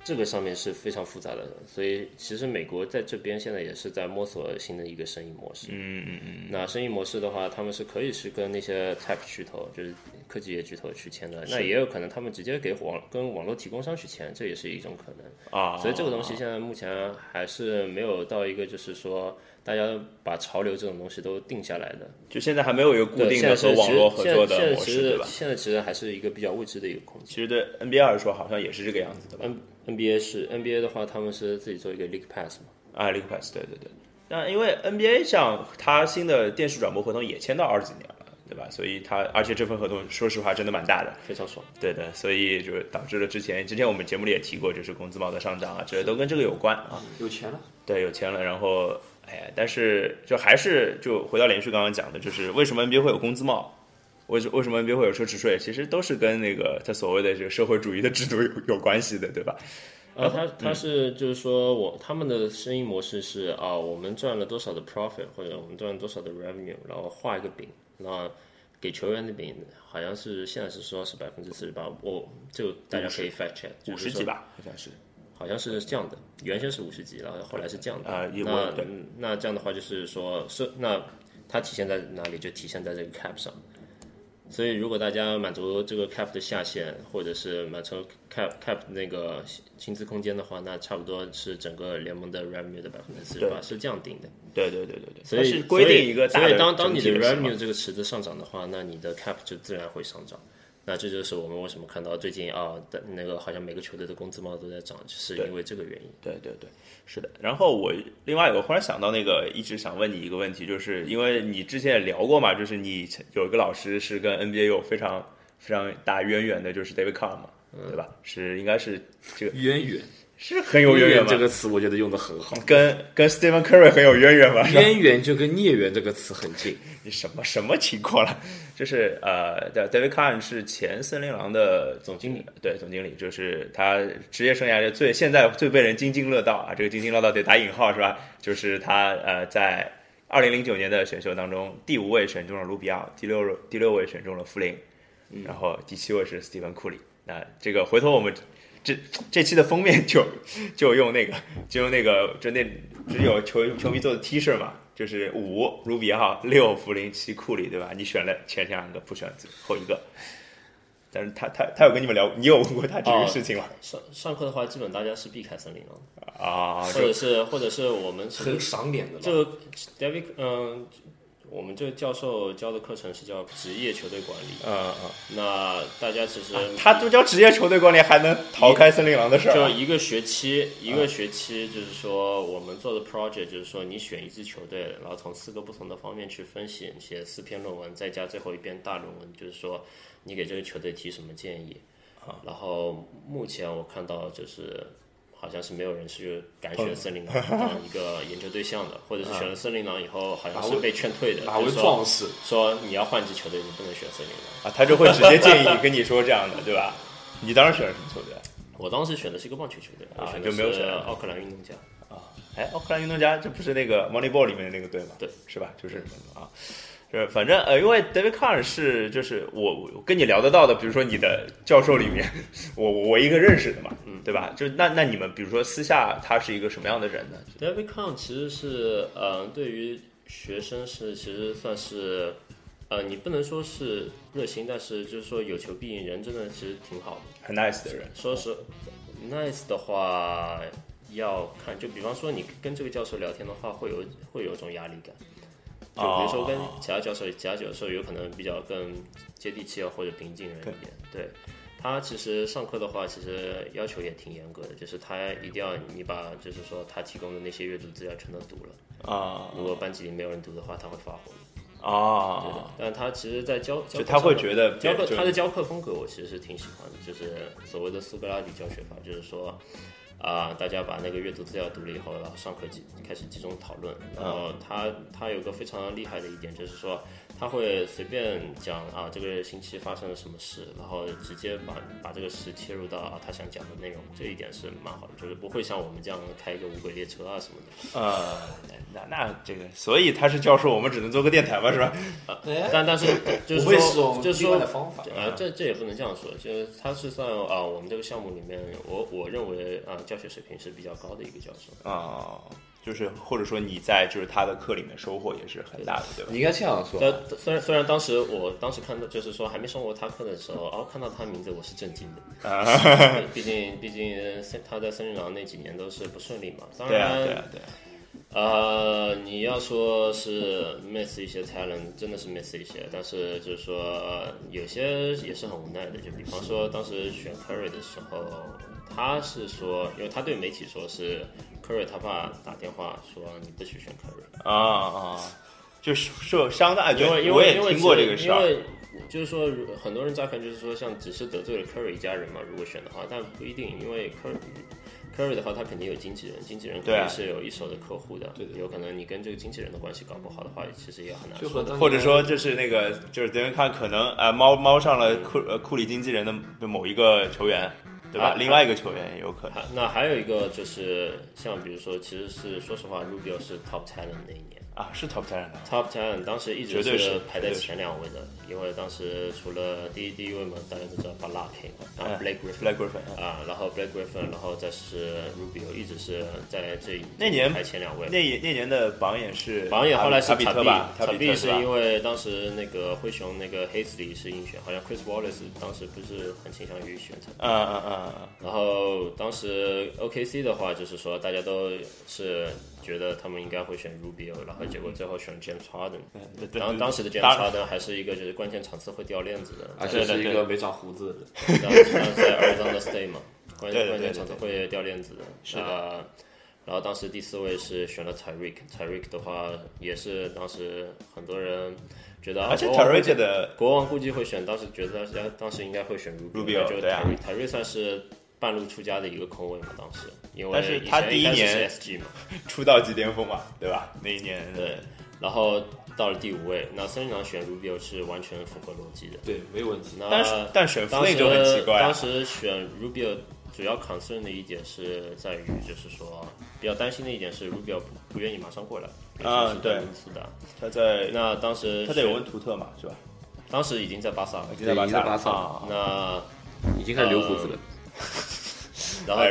这个上面是非常复杂的，所以其实美国在这边现在也是在摸索新的一个生意模式。嗯嗯嗯。那生意模式的话，他们是可以是跟那些 tech 巨头，就是科技业巨头去签的。那也有可能他们直接给网跟网络提供商去签，这也是一种可能啊。所以这个东西现在目前还是没有到一个就是说大家把潮流这种东西都定下来的。就现在还没有一个固定的和网络合作的模式，对吧？现在其实还是一个比较未知的一个空间。其实对 NBA 来说，好像也是这个样子的吧。NBA 是 NBA 的话，他们是自己做一个 League Pass 嘛？啊，League Pass，对对对。那因为 NBA 像它新的电视转播合同也签到二几年了，对吧？所以它而且这份合同说实话真的蛮大的，非常爽。对的，所以就导致了之前之前我们节目里也提过，就是工资帽的上涨啊，这都跟这个有关啊。有钱了，对，有钱了。然后哎，但是就还是就回到连续刚刚讲的，就是为什么 NBA 会有工资帽？为什为什么 NBA 会有奢侈税？其实都是跟那个他所谓的这个社会主义的制度 有有关系的，对吧？啊，他他是就是说我他们的生意模式是啊，我们赚了多少的 profit，或者我们赚了多少的 revenue，然后画一个饼，然后给球员的饼，好像是现在是说是百分之四十八，我就大家可以 fact check，五十几吧，好像是，好像是这样的，原先是五十几，然后后来是这样的啊，那那这样的话就是说是那它体现在哪里？就体现在这个 cap 上。所以，如果大家满足这个 cap 的下限，或者是满足 cap cap 那个薪资空间的话，那差不多是整个联盟的 revenue 的百分之四十八，是这样定的。对对对对对。所以规定一个，所以当当你的 revenue 这个池子上涨的话，那你的 cap 就自然会上涨。那这就是我们为什么看到最近啊的那个好像每个球队的工资帽都在涨，是因为这个原因。对对对，是的。然后我另外我忽然想到那个，一直想问你一个问题，就是因为你之前也聊过嘛，就是你有一个老师是跟 NBA 有非常非常大渊源的，就是 David Carr 嘛，对吧？是应该是这个渊源。是很有渊源这个词，我觉得用的很好。跟跟 Stephen Curry 很有渊源吧？渊源就跟孽缘这个词很近。你什么什么情况了？就是呃，David Kahn 是前森林狼的总经理，对，总经理，就是他职业生涯的最现在最被人津津乐道啊，这个津津乐道得打引号是吧？就是他呃，在二零零九年的选秀当中，第五位选中了卢比奥，第六第六位选中了弗林，然后第七位是 Stephen 库里。那这个回头我们。这这期的封面就就用那个就用那个就那只有球球迷做的 T 恤嘛，就是五卢比奥六弗林七库里对吧？你选了前两个不选最后一个，但是他他他有跟你们聊，你有问过他这个事情吗？上上课的话，基本大家是避开森林了啊，或者是或者是我们很赏脸的，就 David 嗯。我们这个教授教的课程是叫职业球队管理。嗯嗯。那大家其实他都教职业球队管理，还能逃开森林狼的事儿？就一个学期，一个学期，就是说我们做的 project，就是说你选一支球队，然后从四个不同的方面去分析，写四篇论文，再加最后一篇大论文，就是说你给这个球队提什么建议。然后目前我看到就是。好像是没有人是敢选森林狼 当一个研究对象的，或者是选了森林狼以后，好像是被劝退的。哪位壮士说你要换支球队，你不能选森林狼啊？他就会直接建议跟你说这样的，对吧？你当时选了什么球队？我当时选的是一个棒球球队啊，就没有选奥克兰运动家啊。哎，奥克兰运动家这不是那个 Moneyball 里面的那个队吗？对，是吧？就是啊。是，反正呃，因为 David Carr 是就是我我跟你聊得到的，比如说你的教授里面，我我一个认识的嘛，嗯，对吧？就那那你们比如说私下他是一个什么样的人呢？David Carr 其实是呃，对于学生是其实算是呃，你不能说是热心，但是就是说有求必应，人真的其实挺好的，很 nice 的人。说是 nice 的话，要看就比方说你跟这个教授聊天的话，会有会有一种压力感。就比如说跟其他教授，其他教授有可能比较更接地气啊，或者平静人一点。对他其实上课的话，其实要求也挺严格的，就是他一定要你把就是说他提供的那些阅读资料全都读了啊。如果班级里没有人读的话，他会发火啊。对的，但他其实，在教就他会觉得教课他的教课风格，我其实是挺喜欢的，就是所谓的苏格拉底教学法，就是说。啊，大家把那个阅读资料读了以后，然后上课集开始集中讨论。然后他他有个非常厉害的一点，就是说他会随便讲啊，这个星期发生了什么事，然后直接把把这个事切入到啊他想讲的内容，这一点是蛮好的，就是不会像我们这样开一个无轨列车啊什么的。呃，那那这个，所以他是教授，我们只能做个电台吧，是吧？但但是 就是不会是说就是说的方法。呃，这这也不能这样说，就是他是算啊、我们这个项目里面，我我认为啊、教学水平是比较高的一个教授。啊、就是或者说你在就是他的课里面收获也是很大的，对吧？你应该这样说。但虽然虽然当时我当时看到就是说还没上过他课的时候，哦，看到他名字我是震惊的，啊，毕竟毕竟他在森林狼那几年都是不顺利嘛。当对啊，然，对啊，对啊，呃，你要说是 miss 一些 talent，真的是 miss 一些，但是就是说、呃有些也是很无奈的，就比方说当时选 Curry 的时候，他是说，因为他对媒体说是 Curry 他爸打电话说你不许选 Curry，啊啊，就是受伤的，因为因我也为因为听过这个事儿，因为就是说很多人乍看就是说像只是得罪了 Curry 一家人嘛，如果选的话，但不一定，因为 Curry。Curry 的话，他肯定有经纪人，经纪人肯定是有一手的客户的。对的有可能你跟这个经纪人的关系搞不好的话，其实也很难说就和。或者说就是那个就是别人看可能啊猫猫上了库呃库里经纪人的某一个球员，对吧？啊另外一个球员也有可能。还那还有一个就是像比如说，其实是说实话，Rubio 是 Top Talent 那一年啊，是 top ten 的，，Top Talent 当时一直是排在前两位的，因为当时除了第一第一位嘛，大家都知道 b a l a k 然后嗯 Blake Griffin。Black Griffin 啊，然后 Blake Griffin，然后再是 Rubio，一直是在这那年排前两位。那那年的榜眼是榜眼后来是塔比特吧？塔比特是因为当时那个灰熊那个 Hazley 是应选，好像 Chris Wallace 当时不是很倾向于选他。嗯嗯嗯嗯，然后当时 OKC 的话，就是说大家都是觉得他们应该会选 Rubio，然后结果最后选 James Harden。嗯然后当时的 James Harden 还是一个就是关键场次会掉链子的，而且是一个没长胡子的。当时在 Arizona State 嘛，关对对对关键场次会掉链子的。是的然后当时第四位是选了 Tyreek，Tyreek 的话也是当时很多人觉得，啊而且国王 Tyreek 的国王估计会选，当时觉得当当时应该会选 Rubio，就对啊 Tyreek Tyreek 算是半路出家的一个空位嘛，当时因为但是他第一年 SG 嘛，出道即巅峰嘛，对吧？那一年对，然后到了第五位，那森林狼选 Rubio 是完全符合逻辑的。对，没问题。那但是但选当 Flynn 时就很奇怪啊当时选 Rubio 主要 concern 的一点是在于，就是说比较担心的一点是 Rubio 不不愿意马上过来，啊对是对因素的。他在那当时他在有选问图特嘛，是吧？当时已经在巴萨了，已经在巴萨那已经开始留胡子了。然后、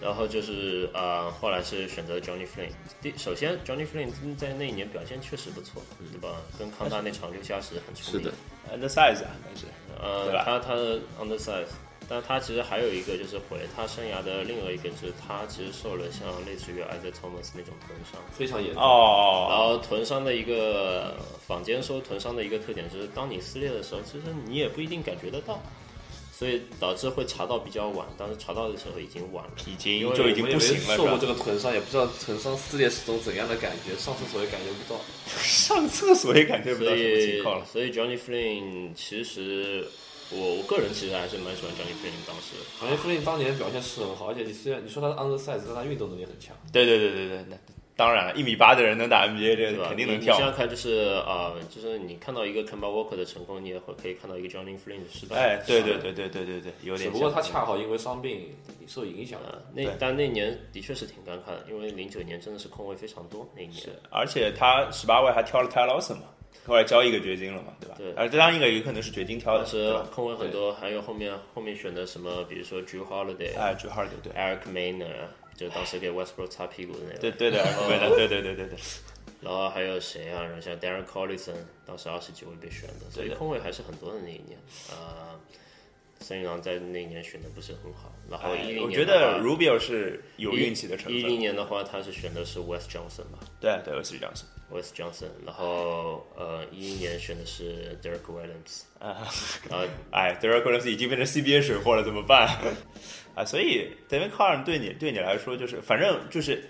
然后就是啊、呃后来是选择 Johnny Flynn。第首先 Johnny Flynn 在那一年表现确实不错，对吧？跟康大那场六加十很出名。是的，undersize 啊，还是呃他他的 undersize，但他其实还有一个就是毁了他生涯的另外一个，就是他其实受了像类似于 Isaiah Thomas 那种臀伤。非常严重。哦然哦，后臀伤的一个坊间说臀伤的一个特点就是，当你撕裂的时候，其实你也不一定感觉得到，所以导致会查到比较晚。当时查到的时候已经晚了。已经因为就已经我也没不行了，受过这？个臀伤，也不知道臀伤撕裂是种怎样的感觉，上厕所也感觉不到。上厕所也感觉不到所什么情以况了。所以 Johnny Flynn 其实我我个人其实还是蛮喜欢 Johnny Flynn 当时 jony flynn 当年表现是很好，而且你虽然你说他是 undersize，但他运动能力很强。对对对对对，那当然了，一米八的人能打 NBA，这对吧？肯定能跳你你想。想看，就是啊、就是你看到一个 Kemba Walker 的成功，你也会可以看到一个 Johnny Flynn 的失败。哎，对对对对对对对，有点。只不过他恰好因为伤病受影响。啊，那但那年的确是挺尴尬的，因为零九年真的是空位非常多那一年。是而且他十八位还挑了 Ty Lawson 嘛，后来交易给掘金了嘛，对吧？对而这当然应该有可能是掘金挑的当，时？空位很多，还有后面后面选的什么，比如说 Drew Holiday、哎，朱哈尔德对 Eric Maynor，就当时给 Westbrook 擦屁股的那个。对对的，对的，对对对对对。然后还有谁啊？然后像 Darren Collison，当时二十几位被选的，所以空位还是很多的那一年。呃，森林狼在那一年选的不是很好。然后一零哎我年的话，觉得 Rubio 是有运气的成分一零。年的话，他是选的是 West Johnson 吧对对，，West Johnson。West Johnson。然后呃，一一年选的是 Derek Williams。啊，哎 d e r e k Williams 已经变成 CBA 水货了，怎么办？啊，所以 David Carr 对你对你来说，就是反正就是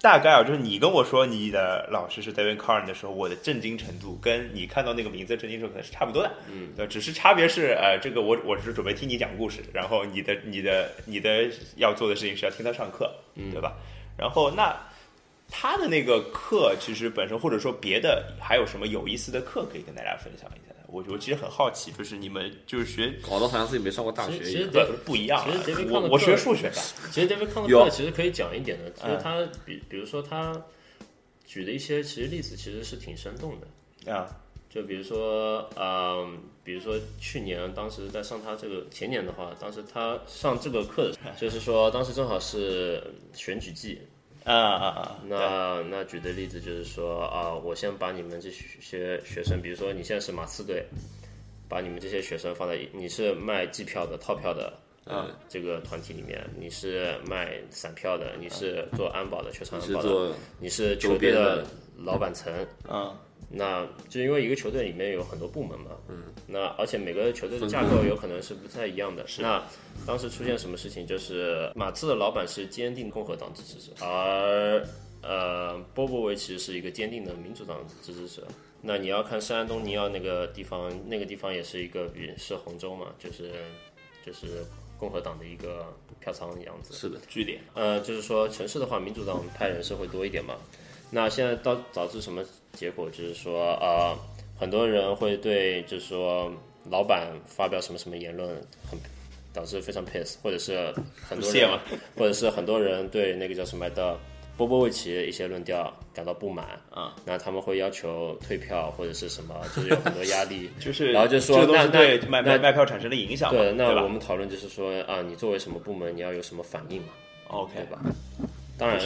大概啊，就是你跟我说你的老师是 David Carr 的时候，我的震惊程度跟你看到那个名字震惊程度可能是差不多的。嗯，对，只是差别是，呃，这个我我是准备听你讲故事，然后你的你的你的要做的事情是要听他上课，嗯对吧？然后那他的那个课其实本身，或者说别的还有什么有意思的课可以跟大家分享一下的？我我其实很好奇，就是你们就是学搞得好像自己没上过大学其实一样。不不一样啊其实 David，我 Kahn 的我学数学的，其实 David Kahn 的课其实可以讲一点的，就是嗯他比比如说他举的一些其实例子其实是挺生动的，啊就比如说嗯，比如说去年当时在上他这个前年的话，当时他上这个课的时候，就是说当时正好是选举季，啊啊啊！那那举的例子就是说啊，我先把你们这些学生，比如说你现在是马刺队，把你们这些学生放在你是卖机票的套票的。嗯，这个团体里面，你是卖散票的，你是做安保的，球场安保的，你是球队的老板层，嗯那就因为一个球队里面有很多部门嘛，嗯，那而且每个球队的架构有可能是不太一样的。那当时出现什么事情，就是马刺的老板是坚定共和党支持者，而呃波波维奇是一个坚定的民主党支持者。那你要看圣安东尼奥那个地方，那个地方也是一个比是红州嘛，就是就是共和党的一个票仓的样子。是的，据点呃，就是说城市的话，民主党派人是会多一点嘛。那现在到导致什么结果？就是说，呃，很多人会对，就是说老板发表什么什么言论，很导致非常 piss，或者是很多人 或者是很多人对那个叫什么的波波维奇的一些论调感到不满啊，那他们会要求退票或者是什么，就是有很多压力。就是，然后就说那对卖卖卖票产生的影响，对，那我们讨论就是说啊，你作为什么部门，你要有什么反应嘛，？OK，对吧？当然，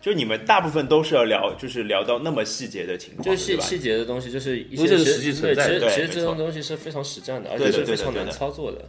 就你们大部分都是要聊，就是聊到那么细节的情况，就细？细节的东西，就是一些实际存在对，的其实其实这种东西是非常实战的，而且是非常难对对对对操作的。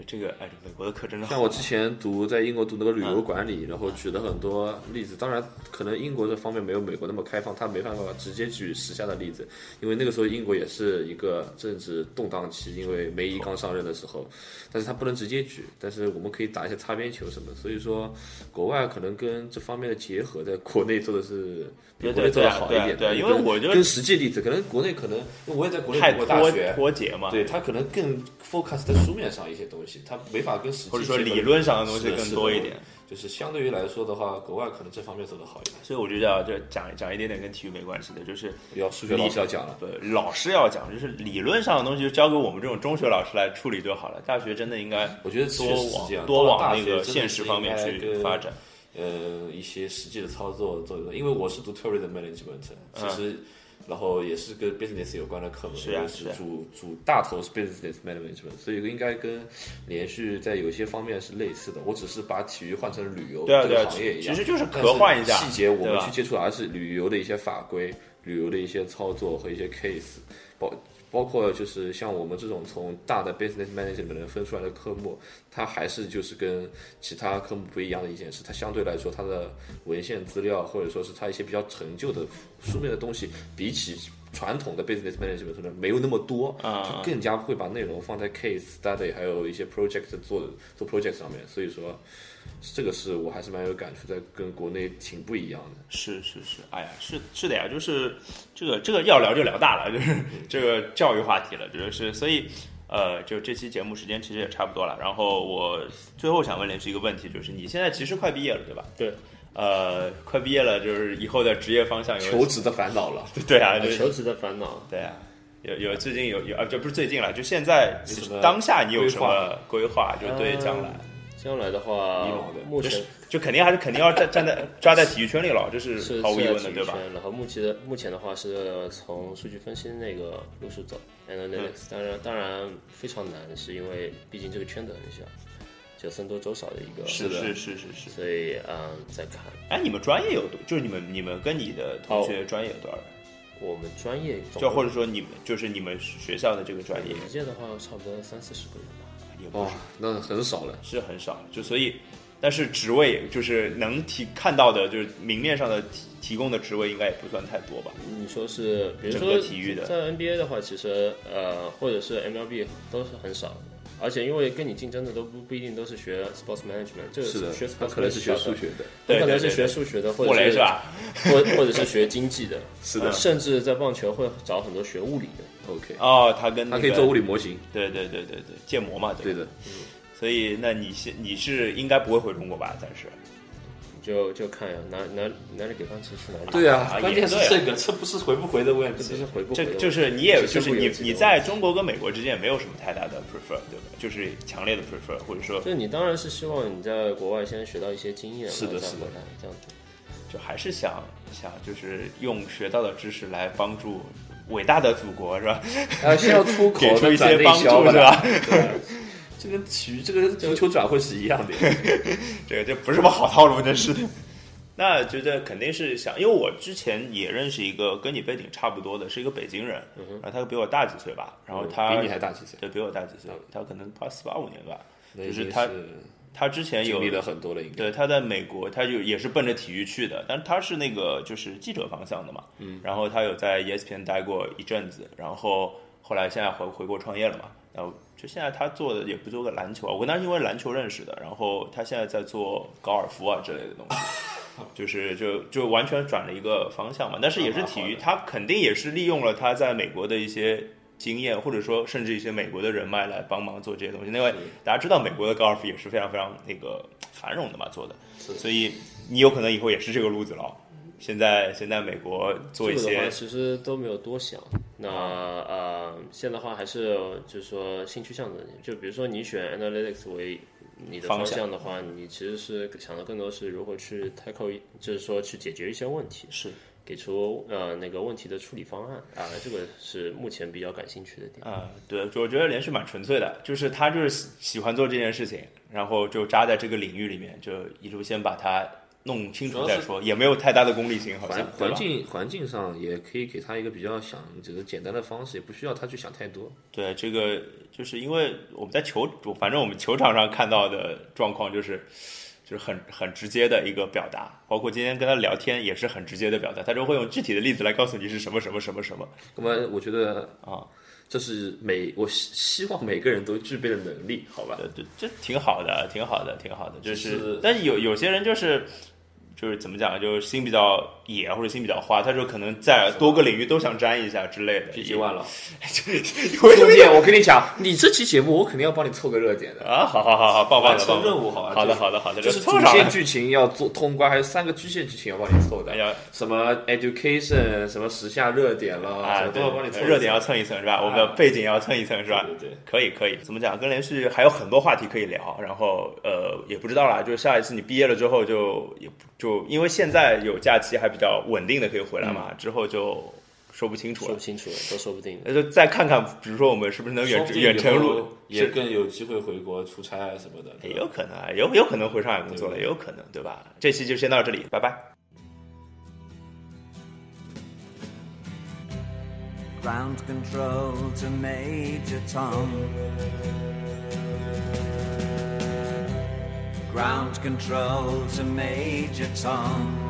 对这个，哎，美国的课真的好像我之前读在英国读那个旅嗯游管理，然后举了很多例子。当然，可能英国这方面没有美国那么开放，他没办法直接举时下的例子，因为那个时候英国也是一个政治动荡期，因为梅姨刚上任的时候，但是他不能直接举，但是我们可以打一些擦边球什么。所以说，国外可能跟这方面的结合，在国内做的是比国内做的好一点。对啊因为跟我觉得跟实际例子，可能国内可能，因为我也在国内读过大学，脱节嘛，对他可能更 focus 在书面上一些东西，他没法跟实际或者说理论上的东西更多一点。就是相对于来说的话，国外可能这方面做得好一点。所以我觉得啊，就讲讲一点点跟体育没关系的，就是要数学老师要讲了，对老师要讲，就是理论上的东西就交给我们这种中学老师来处理就好了。大学真的应该我觉得多往多往那个现实方面去发展。呃，一些实际的操作做一做，因为我是读 tourism management，其实。然后也是跟 business 有关的课嘛，是啊就是啊主主大头是 business management，所以应该跟连续在有些方面是类似的。我只是把体育换成旅游这个行业一样，其实就是但科幻一下细节我们去接触的还是旅游的一些法规、旅游的一些操作和一些 case，包包括就是像我们这种从大的 business management 分出来的科目，它还是就是跟其他科目不一样的一件事，它相对来说它的文献资料或者说是它一些比较陈旧的书面的东西，比起传统的 business management 可能没有那么多，啊它更加会把内容放在 case study 还有一些 project 做做 project 上面，所以说这个是我还是蛮有感触，在跟国内挺不一样的。是是是，哎呀，是是的呀，就是这个这个要聊就聊大了，就是这个教育话题了，就是所以呃，就这期节目时间其实也差不多了。然后我最后想问的是一个问题，就是你现在其实快毕业了，对吧？对。呃，快毕业了，就是以后的职业方向有 求职的烦恼了，对啊，就是求职的烦恼，对啊，有有最近有有啊，这不是最近了，就现在当下你有什么规划？就对将来，将来的话的，目前就肯定还是肯定要站站在 抓在体育圈里了，这是是毫无疑问的，对吧？然后目前的目前的话是从数据分析那个路数走，analytics，当然当然非常难，是因为毕竟这个圈子很小，就僧多粥少的一个，是是是是是。所以嗯，再看哎，你们专业有多？就是你们你们跟你的同学专业有多少人？我们专业总就或者说你们就是你们学校的这个专业一届的话，差不多三四十个人吧。哇也不是，那很少了。是很少，就所以，但是职位就是能提看到的，就是明面上的提提供的职位应该也不算太多吧？你说是，比如整说个体育的在 NBA 的话，其实呃，或者是 MLB 都是很少的。而且因为跟你竞争的都不不一定都是学 sports management，这个是学，可能是学数学的，对可能是学数学的，或者是是吧？或或者是学经济的，是的甚至在棒球会找很多学物理的。OK，哦，他跟、那个、他可以做物理模型，对对对对对，建模嘛，对的。所以，那你现你是应该不会回中国吧？暂时就就看呀，哪哪哪里给饭吃吃哪里。对啊，啊关键是这个，这不是回不回的问题这不是回不回的问题就是你也就是你你在中国跟美国之间也没有什么太大的 prefer，对吧？就是强烈的 prefer，或者说就你当然是希望你在国外先学到一些经验，是的是的这样子。就还是想想就是用学到的知识来帮助伟大的祖国，是吧？啊，先要出口 给出一些帮助，是吧？对，这跟体育这个足球转会是一样的。这个这不是什么好套路，真是的。那觉得肯定是想，因为我之前也认识一个跟你背景差不多的，是一个北京人，然后他比我大几岁吧，然后他比你还大几岁，对比我大几岁，他可能八四八五年吧。就是他他之前有经历了很多了，应该。对，他在美国，他就也是奔着体育去的，但是他是那个就是记者方向的嘛，嗯，然后他有在 E ESPN 待过一阵子，然后后来现在回回国创业了嘛，然后就现在他做的也不做个篮球啊，我跟他是因为篮球认识的，然后他现在在做高尔夫啊之类的东西，就是就就完全转了一个方向嘛，但是也是体育，他肯定也是利用了他在美国的一些。经验，或者说甚至一些美国的人脉来帮忙做这些东西，因为大家知道美国的高尔夫也是非常非常那个繁荣的嘛，做的，所以你有可能以后也是这个路子了。现在现在美国做一些这个的话，其实都没有多想。那呃，现在的话还是就是说兴趣向的，就比如说你选 analytics 为你的方方向向的话，你其实是想的更多是如何去 tackle，就是说去解决一些问题，是给出呃那个问题的处理方案啊，这个是目前比较感兴趣的点。啊、对，我觉得连续蛮纯粹的，就是他就是喜喜欢做这件事情，然后就扎在这个领域里面，就一路先把它弄清楚再说，也没有太大的功利性，好环像环境环境上也可以给他一个比较想这个简单的方式，也不需要他去想太多。对，这个就是因为我们在球，反正我们球场上看到的状况就是，就是很很直接的一个表达，包括今天跟他聊天也是很直接的表达，他就会用具体的例子来告诉你是什么什么什么什么。那么我觉得啊，这是每我希希望每个人都具备的能力，好吧？对对，这挺好的，挺好的，挺好的，就是，是但是有有些人就是。就是怎么讲，就是心比较野或者心比较花，他就可能在多个领域都想沾一下之类的。PG One 了，为什么兄弟，我跟你讲，你这期节目我肯定要帮你凑个热点的。啊？好好好好，棒棒完的，棒任务好吧？好的好的好的，就是。主线剧情要做通关，还有三个支线剧情要帮你凑的哎。呀，什么 education，什么时下热点了，啊，都要帮你凑。热点要蹭一蹭是吧？我们的背景要蹭一蹭是吧？对对对可以可以，怎么讲？跟连续还有很多话题可以聊，然后呃也不知道啦，就是下一次你毕业了之后就也就因为现在有假期还比较稳定的可以回来嘛，之后就说不清楚了说不。清楚了，都说不定的。那就再看看，比如说我们是不是能远远程录，也是更有机会回国出差啊什么的。也有可能啊，有有可能回上海工作了，也有可能，对吧？这期就先到这里，拜拜。Ground control to Major Tom. Ground control to Major Tom.